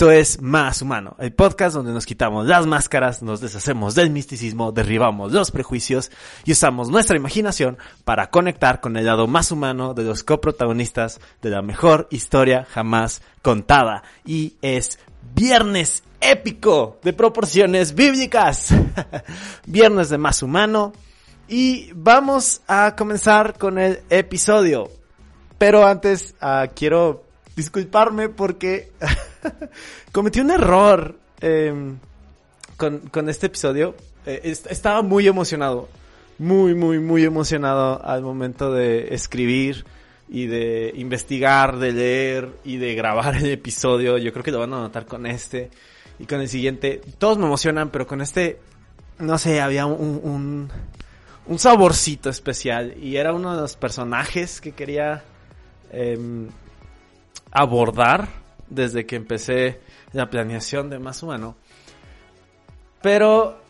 Esto es Más Humano, el podcast donde nos quitamos las máscaras, nos deshacemos del misticismo, derribamos los prejuicios y usamos nuestra imaginación para conectar con el lado más humano de los coprotagonistas de la mejor historia jamás contada. Y es viernes épico de proporciones bíblicas. viernes de Más Humano. Y vamos a comenzar con el episodio. Pero antes uh, quiero disculparme porque cometí un error eh, con, con, este episodio. Eh, est estaba muy emocionado, muy, muy, muy emocionado al momento de escribir y de investigar, de leer y de grabar el episodio. Yo creo que lo van a notar con este y con el siguiente. Todos me emocionan, pero con este, no sé, había un, un, saborcito especial y era uno de los personajes que quería eh, abordar desde que empecé la planeación de Más Humano. Pero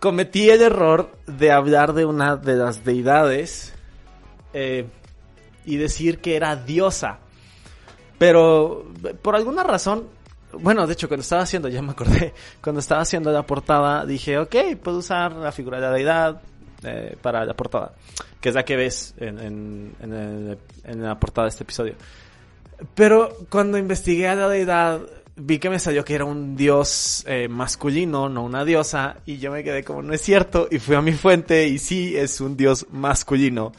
cometí el error de hablar de una de las deidades eh, y decir que era diosa. Pero por alguna razón, bueno, de hecho cuando estaba haciendo, ya me acordé, cuando estaba haciendo la portada dije, ok, puedo usar la figura de la deidad eh, para la portada, que es la que ves en, en, la portada de este episodio. Pero cuando investigué a la deidad, vi que me salió que era un dios eh, masculino, no una diosa, y yo me quedé como, no es cierto, y fui a mi fuente y sí es un dios masculino.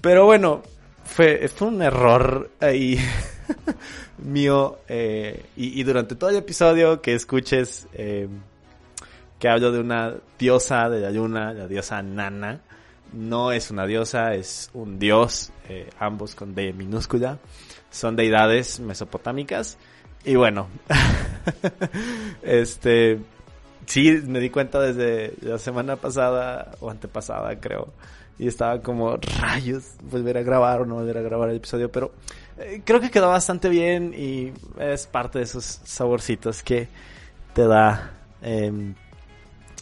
Pero bueno, fue, fue un error ahí mío, eh, y, durante todo el episodio que escuches eh, que hablo de una diosa de la luna, la diosa Nana, no es una diosa, es un dios, ambos con D minúscula son deidades mesopotámicas. Y bueno, este, sí, me di cuenta desde la semana pasada o antepasada, creo. Y estaba como, rayos, volver a grabar o no volver a grabar el episodio. Pero eh, creo que quedó bastante bien y es parte de esos saborcitos que te da eh,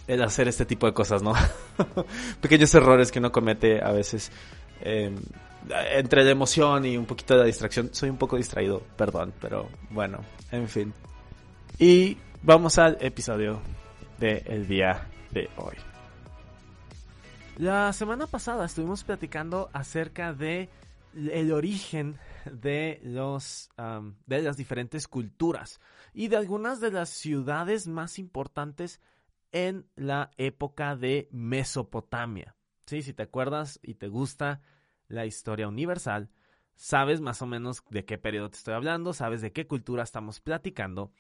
el hacer este tipo de cosas, ¿no? Pequeños errores que uno comete a veces. Eh, entre la emoción y un poquito de la distracción, soy un poco distraído, perdón, pero bueno, en fin. Y vamos al episodio del día de hoy. La semana pasada estuvimos platicando acerca de el origen de los um, de las diferentes culturas y de algunas de las ciudades más importantes en la época de Mesopotamia. Sí, si te acuerdas y te gusta la historia universal, sabes más o menos de qué periodo te estoy hablando, sabes de qué cultura estamos platicando.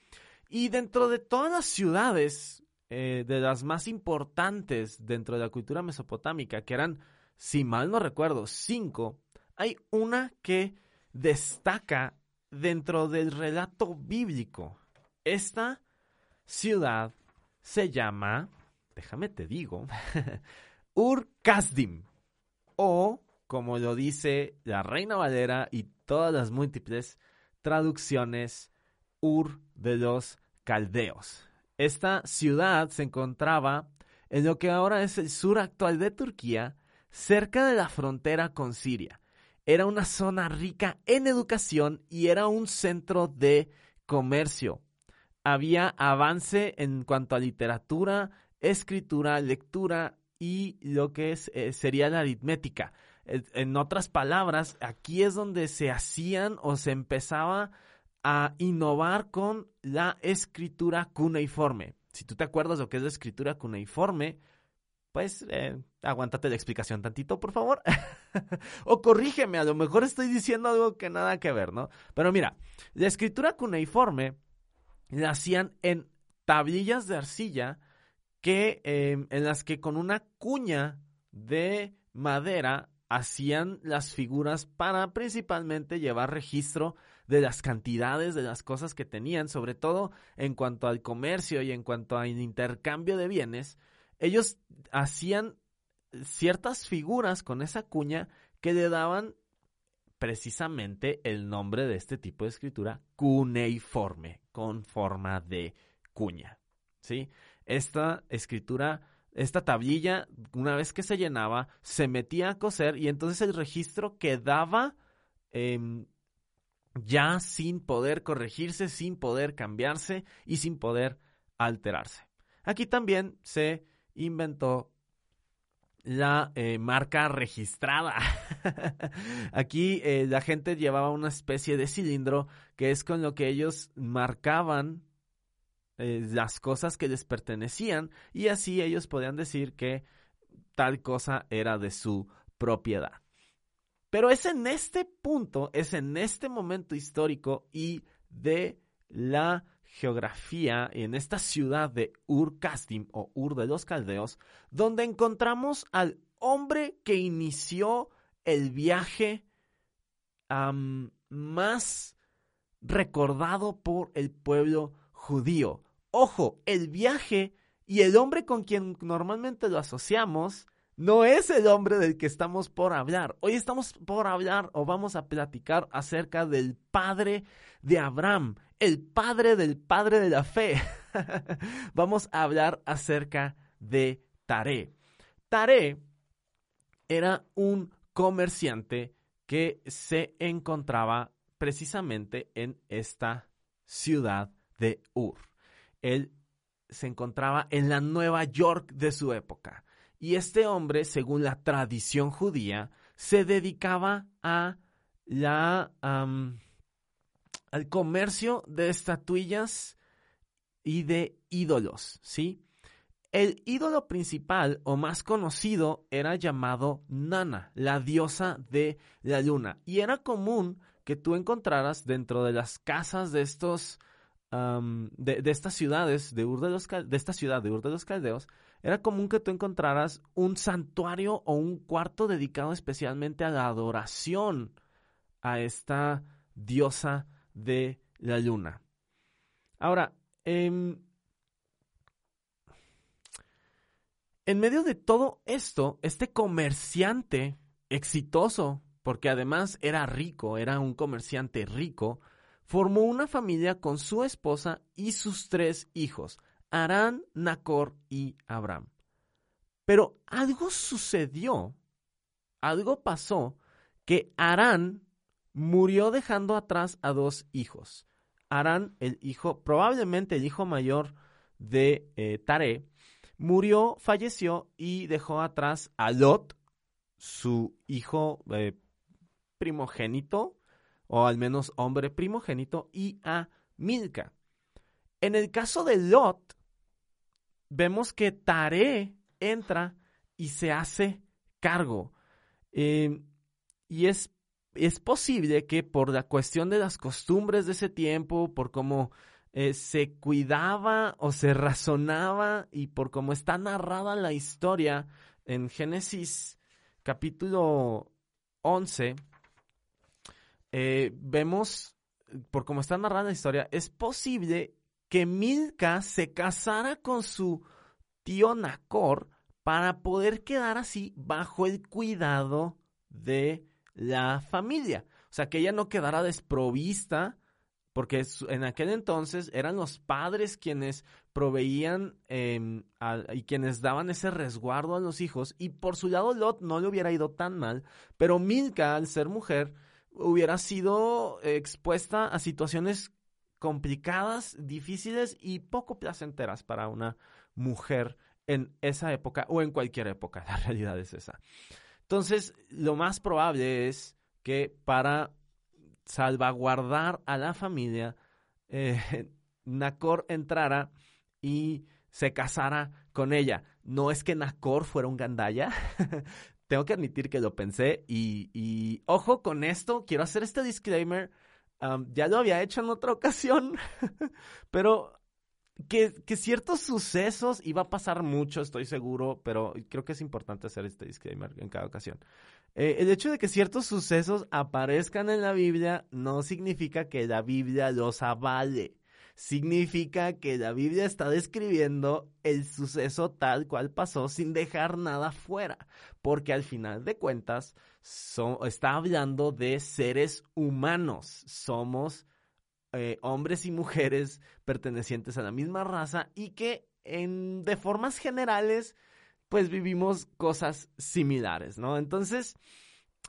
Y dentro de todas las ciudades, eh, de las más importantes dentro de la cultura mesopotámica, que eran, si mal no recuerdo, cinco, hay una que destaca dentro del relato bíblico. Esta ciudad se llama, déjame te digo, Ur-Kasdim o como lo dice la Reina Valera y todas las múltiples traducciones Ur de los Caldeos. Esta ciudad se encontraba en lo que ahora es el sur actual de Turquía, cerca de la frontera con Siria. Era una zona rica en educación y era un centro de comercio. Había avance en cuanto a literatura, escritura, lectura y lo que es, eh, sería la aritmética. En otras palabras, aquí es donde se hacían o se empezaba a innovar con la escritura cuneiforme. Si tú te acuerdas lo que es la escritura cuneiforme, pues eh, aguántate la explicación tantito, por favor. o corrígeme, a lo mejor estoy diciendo algo que nada que ver, ¿no? Pero mira, la escritura cuneiforme la hacían en tablillas de arcilla que, eh, en las que con una cuña de madera hacían las figuras para principalmente llevar registro de las cantidades de las cosas que tenían, sobre todo en cuanto al comercio y en cuanto al intercambio de bienes, ellos hacían ciertas figuras con esa cuña que le daban precisamente el nombre de este tipo de escritura cuneiforme, con forma de cuña. ¿Sí? Esta escritura esta tablilla, una vez que se llenaba, se metía a coser y entonces el registro quedaba, eh, ya sin poder corregirse, sin poder cambiarse y sin poder alterarse. Aquí también se inventó la eh, marca registrada. Aquí eh, la gente llevaba una especie de cilindro que es con lo que ellos marcaban eh, las cosas que les pertenecían y así ellos podían decir que tal cosa era de su propiedad. Pero es en este punto, es en este momento histórico y de la geografía, en esta ciudad de Ur o Ur de los Caldeos, donde encontramos al hombre que inició el viaje más recordado por el pueblo judío. Ojo, el viaje y el hombre con quien normalmente lo asociamos no es el hombre del que estamos por hablar. Hoy estamos por hablar o vamos a platicar acerca del padre de Abraham, el padre del padre de la fe. vamos a hablar acerca de Taré. Taré era un comerciante que se encontraba precisamente en esta ciudad de Ur. Él se encontraba en la Nueva York de su época. Y este hombre, según la tradición judía, se dedicaba a la, al comercio de estatuillas y de ídolos, ¿sí? El ídolo principal o más conocido era llamado Nana, la diosa de la luna. Y era común que tú encontraras dentro de las casas de estos, de, estas ciudades, de, Ur de, los, de esta ciudad de Ur de los Caldeos, era común que tú encontraras un santuario o un cuarto dedicado especialmente a la adoración a esta diosa de la luna. Ahora, em, en medio de todo esto, este comerciante exitoso, porque además era rico, era un comerciante rico, formó una familia con su esposa y sus tres hijos, Arán, Nacor y Abraham. Pero algo sucedió, algo pasó, que Arán murió dejando atrás a dos hijos. Arán, el hijo, probablemente el hijo mayor de eh, Taré, murió, falleció y dejó atrás a Lot, su hijo eh, primogénito, o al menos hombre primogénito, y a Milca. En el caso de Lot, vemos que Taré entra y se hace cargo. Eh, y es, es, posible que por la cuestión de las costumbres de ese tiempo, por cómo eh, se cuidaba o se razonaba y por cómo está narrada la historia en Génesis capítulo 11, eh, vemos, por cómo está narrada la historia, es posible que Milka se casara con su tío Nacor para poder quedar así bajo el cuidado de la familia. O sea, que ella no quedara desprovista, porque en aquel entonces eran los padres quienes proveían em, y quienes daban ese resguardo a los hijos, y por su lado Lot no le hubiera ido tan mal, pero Milka, al ser mujer, hubiera sido expuesta a situaciones complicadas, difíciles y poco placenteras para una mujer en esa época o en cualquier época. La realidad es esa. Entonces, lo más probable es que para salvaguardar a la familia, eh, Nacor entrara y se casara con ella. No es que Nacor fuera un gandaya. Tengo que admitir que lo pensé y, ojo con esto, quiero hacer este disclaimer ya lo había hecho en otra ocasión, pero que, ciertos sucesos, iba a pasar mucho, estoy seguro, pero creo que es importante hacer este disclaimer en cada ocasión. Eh, el hecho de que ciertos sucesos aparezcan en la Biblia no significa que la Biblia los avale significa que la Biblia está describiendo el suceso tal cual pasó sin dejar nada fuera, porque al final de cuentas está hablando de seres humanos, somos eh, hombres y mujeres pertenecientes a la misma raza y que en, de formas generales pues vivimos cosas similares, ¿no? Entonces,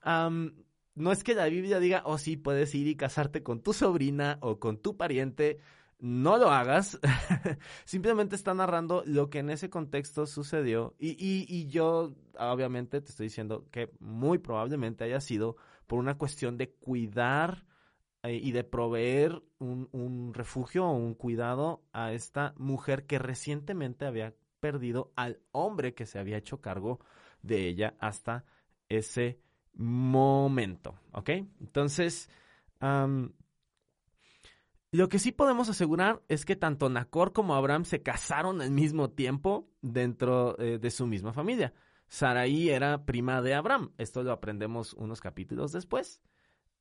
no es que la Biblia diga, oh sí, puedes ir y casarte con tu sobrina o con tu pariente, no lo hagas. Simplemente está narrando lo que en ese contexto sucedió. Y, y, yo, obviamente, te estoy diciendo que muy probablemente haya sido por una cuestión de cuidar eh, y de proveer un, un refugio o un cuidado a esta mujer que recientemente había perdido al hombre que se había hecho cargo de ella hasta ese momento. ¿Ok? Entonces, lo que sí podemos asegurar es que tanto Nacor como Abraham se casaron al mismo tiempo dentro eh, de su misma familia. Saraí era prima de Abraham. Esto lo aprendemos unos capítulos después.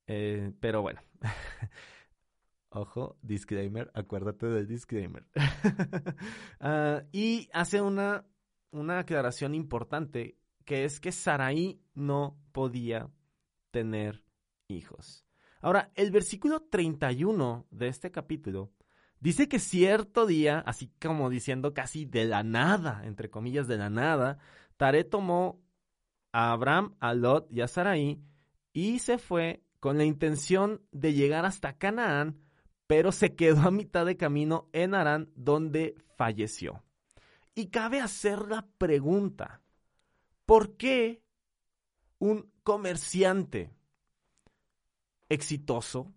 Eh, pero bueno. Ojo, disclaimer, acuérdate del disclaimer. Ah, y hace una, una aclaración importante, que es que Saraí no podía tener hijos. Ahora, el versículo 31 de este capítulo dice que cierto día, así como diciendo casi de la nada, entre comillas de la nada, Taré tomó a Abraham, a Lot y a Sarai y se fue con la intención de llegar hasta Canaán, pero se quedó a mitad de camino en Arán, donde falleció. Y cabe hacer la pregunta, ¿por qué un comerciante exitoso,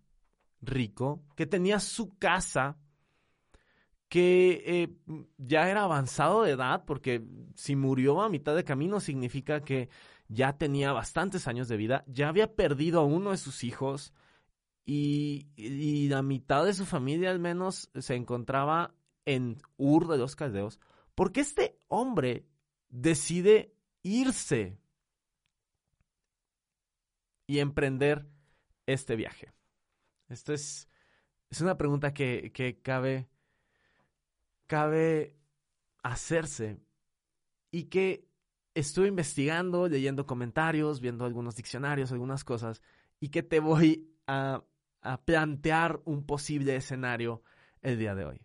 rico, que tenía su casa, que eh, ya era avanzado de edad, porque si murió a mitad de camino significa que ya tenía bastantes años de vida, ya había perdido a uno de sus hijos y, la mitad de su familia al menos se encontraba en Ur de los Caldeos, porque este hombre decide irse y emprender este viaje? Esto es, es una pregunta que, que cabe, cabe hacerse y que estuve investigando, leyendo comentarios, viendo algunos diccionarios, algunas cosas, y que te voy a, a plantear un posible escenario el día de hoy.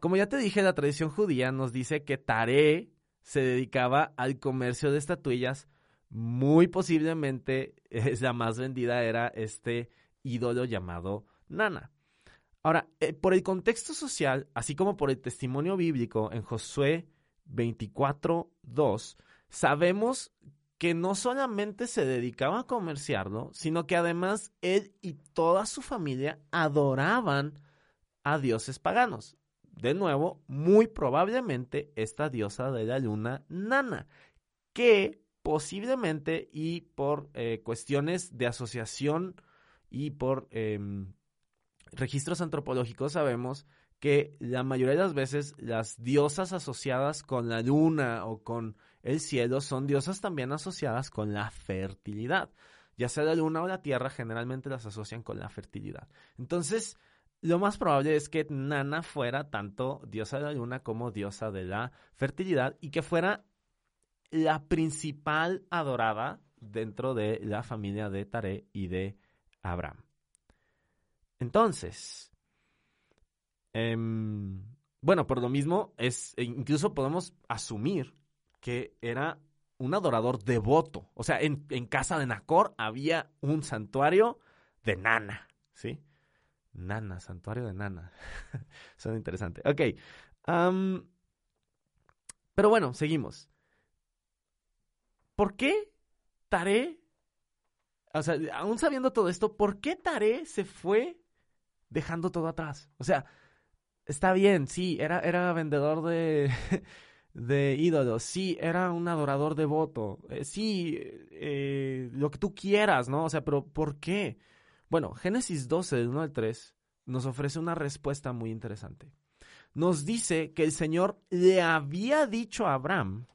Como ya te dije, la tradición judía nos dice que Taré se dedicaba al comercio de estatuillas muy posiblemente la más vendida era este ídolo llamado Nana. Ahora, eh, por el contexto social, así como por el testimonio bíblico en Josué 24.2, sabemos que no solamente se dedicaba a comerciarlo, sino que además él y toda su familia adoraban a dioses paganos. De nuevo, muy probablemente esta diosa de la luna, Nana, que posiblemente y por eh, cuestiones de asociación y por em, registros antropológicos sabemos que la mayoría de las veces las diosas asociadas con la luna o con el cielo son diosas también asociadas con la fertilidad. Ya sea la luna o la tierra, generalmente las asocian con la fertilidad. Entonces, lo más probable es que Nana fuera tanto diosa de la luna como diosa de la fertilidad y que fuera la principal adorada dentro de la familia de Taré y de Abraham. Entonces, em, bueno, por lo mismo, es, e incluso podemos asumir que era un adorador devoto. O sea, en, casa de Nacor había un santuario de Nana, ¿sí? Nana, santuario de Nana. Suena interesante. Ok. pero bueno, seguimos. ¿Por qué Taré, o sea, aún sabiendo todo esto, ¿por qué Taré se fue dejando todo atrás? O sea, está bien, sí, era, era vendedor de, de ídolos, sí, era un adorador devoto, eh, sí, eh, lo que tú quieras, ¿no? O sea, pero ¿por qué? Bueno, Génesis 12, del 1 al 3, nos ofrece una respuesta muy interesante. Nos dice que el Señor le había dicho a Abraham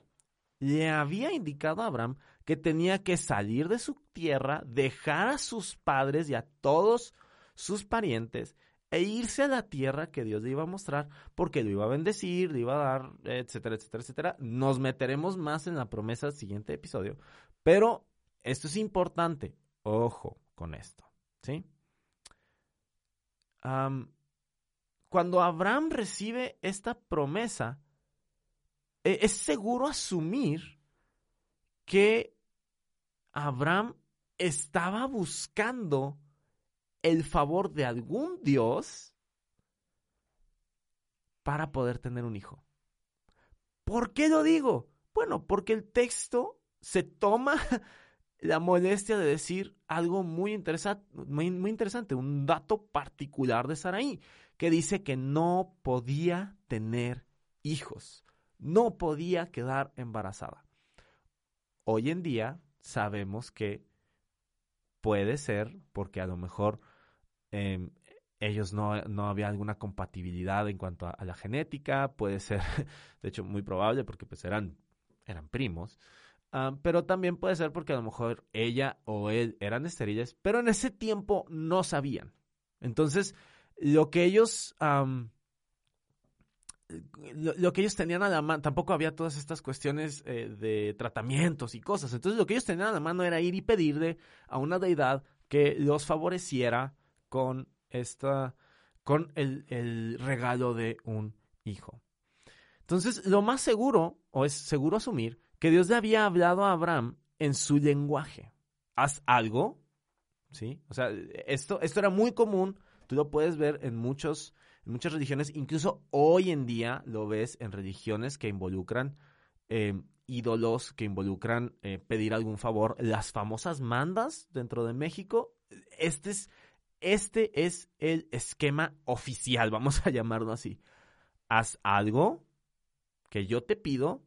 le había indicado a Abraham que tenía que salir de su tierra, dejar a sus padres y a todos sus parientes e irse a la tierra que Dios le iba a mostrar porque lo iba a bendecir, le iba a dar, etcétera, etcétera, etcétera. Nos meteremos más en la promesa del siguiente episodio, pero esto es importante. Ojo con esto, ¿sí? cuando Abraham recibe esta promesa, es seguro asumir que Abraham estaba buscando el favor de algún Dios para poder tener un hijo. ¿Por qué lo digo? Bueno, porque el texto se toma la molestia de decir algo muy, muy, muy interesante, un dato particular de Saraí, que dice que no podía tener hijos, no podía quedar embarazada. Hoy en día sabemos que puede ser porque a lo mejor em, ellos no, no, había alguna compatibilidad en cuanto a, la genética, puede ser, de hecho, muy probable porque pues eran, eran primos, ah, pero también puede ser porque a lo mejor ella o él eran estériles, pero en ese tiempo no sabían. Entonces, lo que ellos lo, que ellos tenían a la mano, tampoco había todas estas cuestiones eh, de tratamientos y cosas. Entonces lo que ellos tenían a la mano era ir y pedirle a una deidad que los favoreciera con esta, con el, el regalo de un hijo. Entonces, lo más seguro, o es seguro asumir, que Dios le había hablado a Abraham en su lenguaje. Haz algo, ¿sí? O sea, esto, esto era muy común, tú lo puedes ver en muchos muchas religiones, incluso hoy en día lo ves en religiones que involucran em, ídolos, que involucran eh, pedir algún favor, las famosas mandas dentro de México. Este es, este es el esquema oficial, vamos a llamarlo así. Haz algo que yo te pido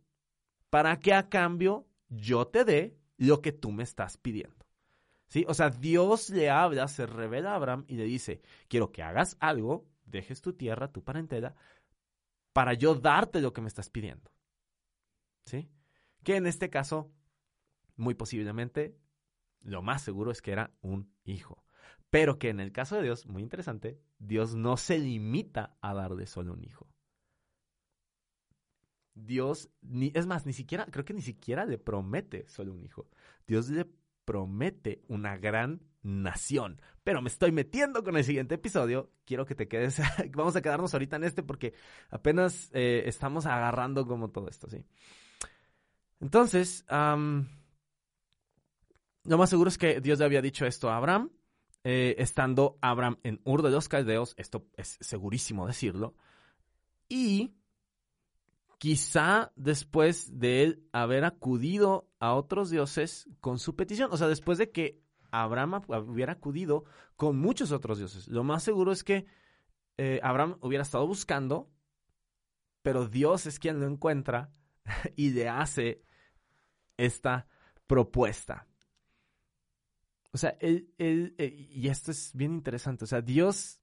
para que a cambio yo te dé lo que tú me estás pidiendo. ¿Sí? O sea, Dios le habla, se revela a Abraham y le dice, quiero que hagas algo dejes tu tierra, tu parentela, para yo darte lo que me estás pidiendo. ¿Sí? Que en este caso, muy posiblemente, lo más seguro es que era un hijo. Pero que en el caso de Dios, muy interesante, Dios no se limita a darle solo un hijo. Dios, ni, es más, ni siquiera, creo que ni siquiera le promete solo un hijo. Dios le promete una gran nación. Pero me estoy metiendo con el siguiente episodio. Quiero que te quedes. Vamos a quedarnos ahorita en este porque apenas eh, estamos agarrando como todo esto, ¿sí? Entonces, lo más seguro es que Dios le había dicho esto a Abraham, eh, estando Abraham en Ur de los Caldeos, esto es segurísimo decirlo, y quizá después de él haber acudido a otros dioses con su petición, o sea, después de que Abraham hubiera acudido con muchos otros dioses. Lo más seguro es que eh, Abraham hubiera estado buscando, pero Dios es quien lo encuentra y le hace esta propuesta. O sea, él, eh, y esto es bien interesante, o sea, Dios,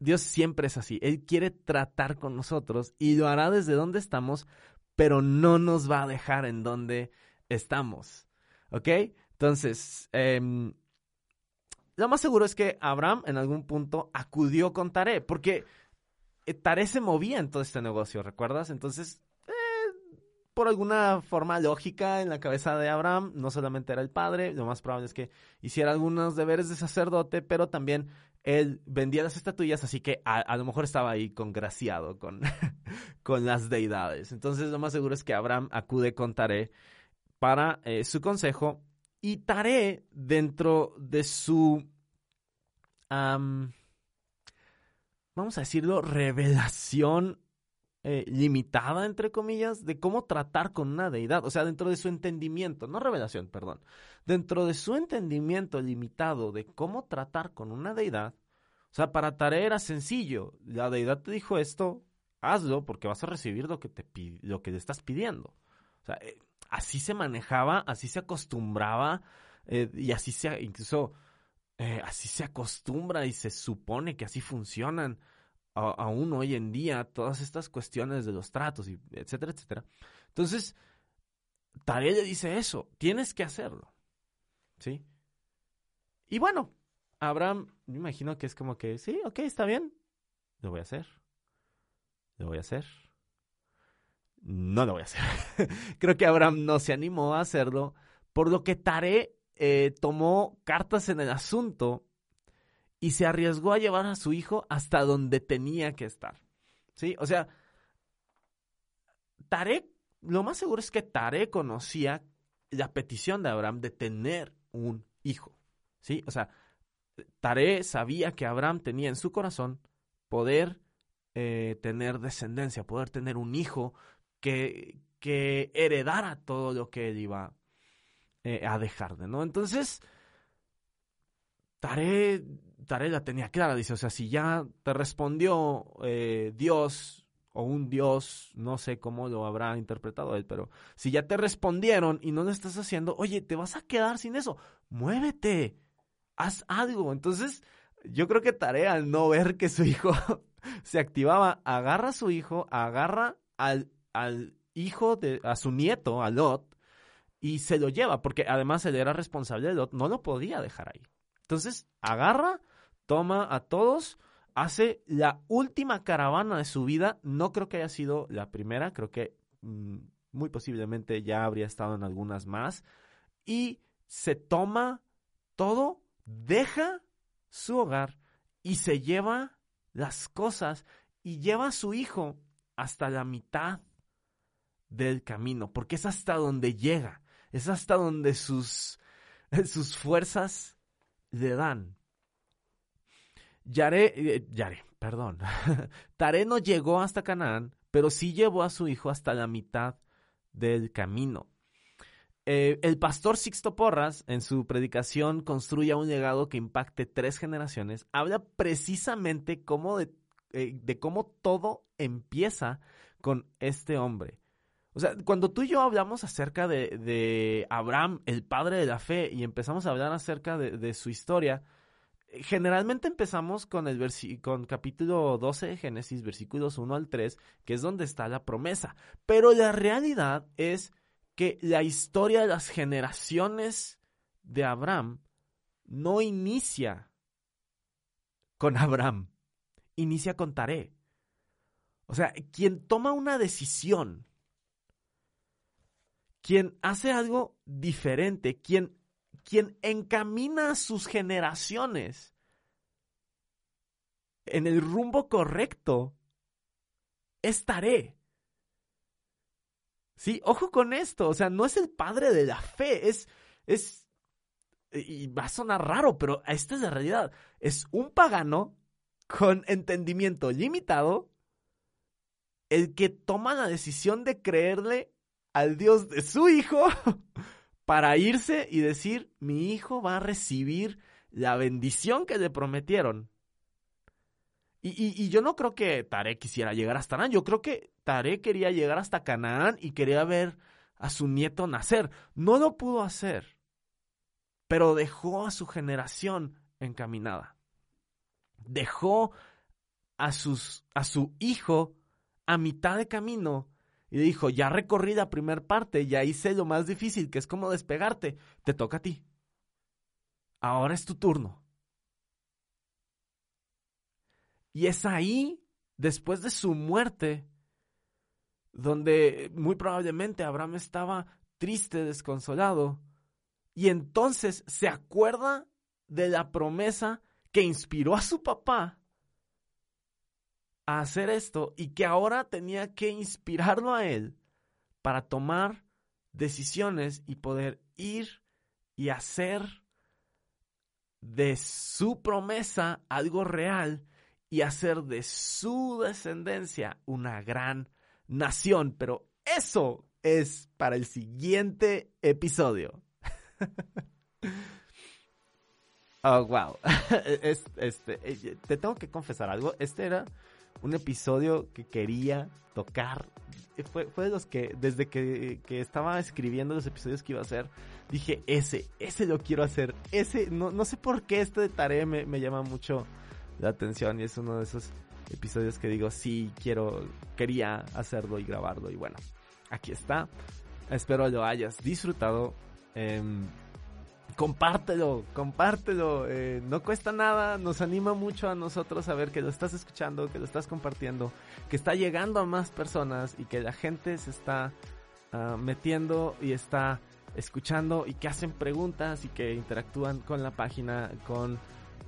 Dios siempre es así, Él quiere tratar con nosotros y lo hará desde donde estamos, pero no nos va a dejar en donde estamos, ¿ok? Entonces, em, lo más seguro es que Abraham en algún punto acudió con Taré, porque eh, Taré se movía en todo este negocio, ¿recuerdas? Entonces, eh, por alguna forma lógica en la cabeza de Abraham, no solamente era el padre, lo más probable es que hiciera algunos deberes de sacerdote, pero también él vendía las estatuillas, así que a, lo mejor estaba ahí congraciado con, con las deidades. Entonces, lo más seguro es que Abraham acude con Taré para eh, su consejo y Taré, dentro de su, vamos a decirlo, revelación eh, limitada, entre comillas, de cómo tratar con una deidad, o sea, dentro de su entendimiento, no revelación, perdón, dentro de su entendimiento limitado de cómo tratar con una deidad, o sea, para Taré era sencillo, la deidad te dijo esto, hazlo porque vas a recibir lo que, te, lo que le estás pidiendo. O sea, eh, así se manejaba, así se acostumbraba eh, y así se, incluso eh, así se acostumbra y se supone que así funcionan aún hoy en día todas estas cuestiones de los tratos, y etcétera, etcétera. Entonces, Taré le dice eso, tienes que hacerlo, ¿sí? Y bueno, Abraham, me imagino que es como que, sí, ok, está bien, lo voy a hacer, lo voy a hacer no lo voy a hacer. Creo que Abraham no se animó a hacerlo, por lo que Taré eh, tomó cartas en el asunto y se arriesgó a llevar a su hijo hasta donde tenía que estar. ¿Sí? O sea, Taré, lo más seguro es que Taré conocía la petición de Abraham de tener un hijo. ¿Sí? O sea, Taré sabía que Abraham tenía en su corazón poder eh, tener descendencia, poder tener un hijo que, que heredara todo lo que él iba eh, a dejar de, ¿no? Entonces, Taré, Taré la tenía clara, dice, o sea, si ya te respondió eh, Dios o un Dios, no sé cómo lo habrá interpretado él, pero si ya te respondieron y no lo estás haciendo, oye, te vas a quedar sin eso, muévete, haz algo. Entonces, yo creo que Tarea al no ver que su hijo se activaba, agarra a su hijo, agarra al, al hijo de, a su nieto, a Lot, y se lo lleva, porque además él era responsable de Lot, no lo podía dejar ahí. Entonces, agarra, toma a todos, hace la última caravana de su vida, no creo que haya sido la primera, creo que mm, muy posiblemente ya habría estado en algunas más, y se toma todo deja su hogar y se lleva las cosas y lleva a su hijo hasta la mitad del camino, porque es hasta donde llega, es hasta donde sus, sus fuerzas le dan. Yare, eh, Yare, perdón. Tare no llegó hasta Canaán, pero sí llevó a su hijo hasta la mitad del camino. Eh, el pastor Sixto Porras, en su predicación Construya un legado que impacte tres generaciones, habla precisamente cómo de, eh, de cómo todo empieza con este hombre. O sea, cuando tú y yo hablamos acerca de, Abraham, el padre de la fe, y empezamos a hablar acerca de, su historia, generalmente empezamos con el con capítulo 12 de Génesis, versículos 1 al 3, que es donde está la promesa. Pero la realidad es que la historia de las generaciones de Abraham no inicia con Abraham, inicia con Taré. O sea, quien toma una decisión, quien hace algo diferente, quien, quien encamina a sus generaciones en el rumbo correcto, es Taré. Sí, ojo con esto, o sea, no es el padre de la fe, es, es, y va a sonar raro, pero esta es la realidad, es un pagano con entendimiento limitado, el que toma la decisión de creerle al Dios de su hijo para irse y decir, mi hijo va a recibir la bendición que le prometieron. Y, yo no creo que Tarek quisiera llegar hasta Canaán. Yo creo que Tarek quería llegar hasta Canaán y quería ver a su nieto nacer. No lo pudo hacer, pero dejó a su generación encaminada. Dejó a, sus, a su hijo a mitad de camino y dijo, ya recorrí la primera parte, ya hice lo más difícil, que es como despegarte, te toca a ti. Ahora es tu turno. Y es ahí, después de su muerte, donde muy probablemente Abraham estaba triste, desconsolado, y entonces se acuerda de la promesa que inspiró a su papá a hacer esto y que ahora tenía que inspirarlo a él para tomar decisiones y poder ir y hacer de su promesa algo real y hacer de su descendencia una gran nación. Pero eso es para el siguiente episodio. oh, wow. este, eh, te tengo que confesar algo. Este era un episodio que quería tocar. Fue, fue de los que, desde que, estaba escribiendo los episodios que iba a hacer, dije, ese, ese lo quiero hacer. Ese, no, no sé por qué este de tarea me, me llama mucho la atención y es uno de esos episodios que digo, sí, quiero, quería hacerlo y grabarlo y bueno, aquí está. Espero lo hayas disfrutado. Em, compártelo, compártelo. Eh, no cuesta nada, nos anima mucho a nosotros a ver que lo estás escuchando, que lo estás compartiendo, que está llegando a más personas y que la gente se está ah, metiendo y está escuchando y que hacen preguntas y que interactúan con la página, con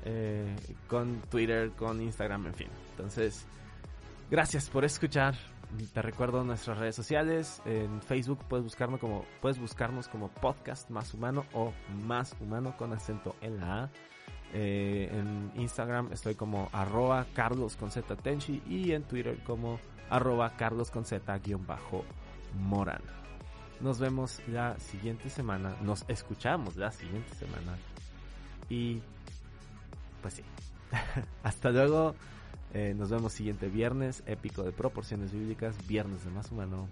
eh, con Twitter, con Instagram, en fin. Entonces, gracias por escuchar. Te recuerdo nuestras redes sociales. En Facebook puedes buscarnos como, puedes buscarnos como podcast más humano o más humano con acento en la A. Eh, en Instagram estoy como arroba carlos y en Twitter como arroba carlos con Z guion bajo moran. Nos vemos la siguiente semana. Nos escuchamos la siguiente semana. Y pues sí. Hasta luego. Eh, nos vemos siguiente viernes, épico de proporciones bíblicas, viernes de más humano.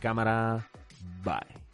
Cámara, bye.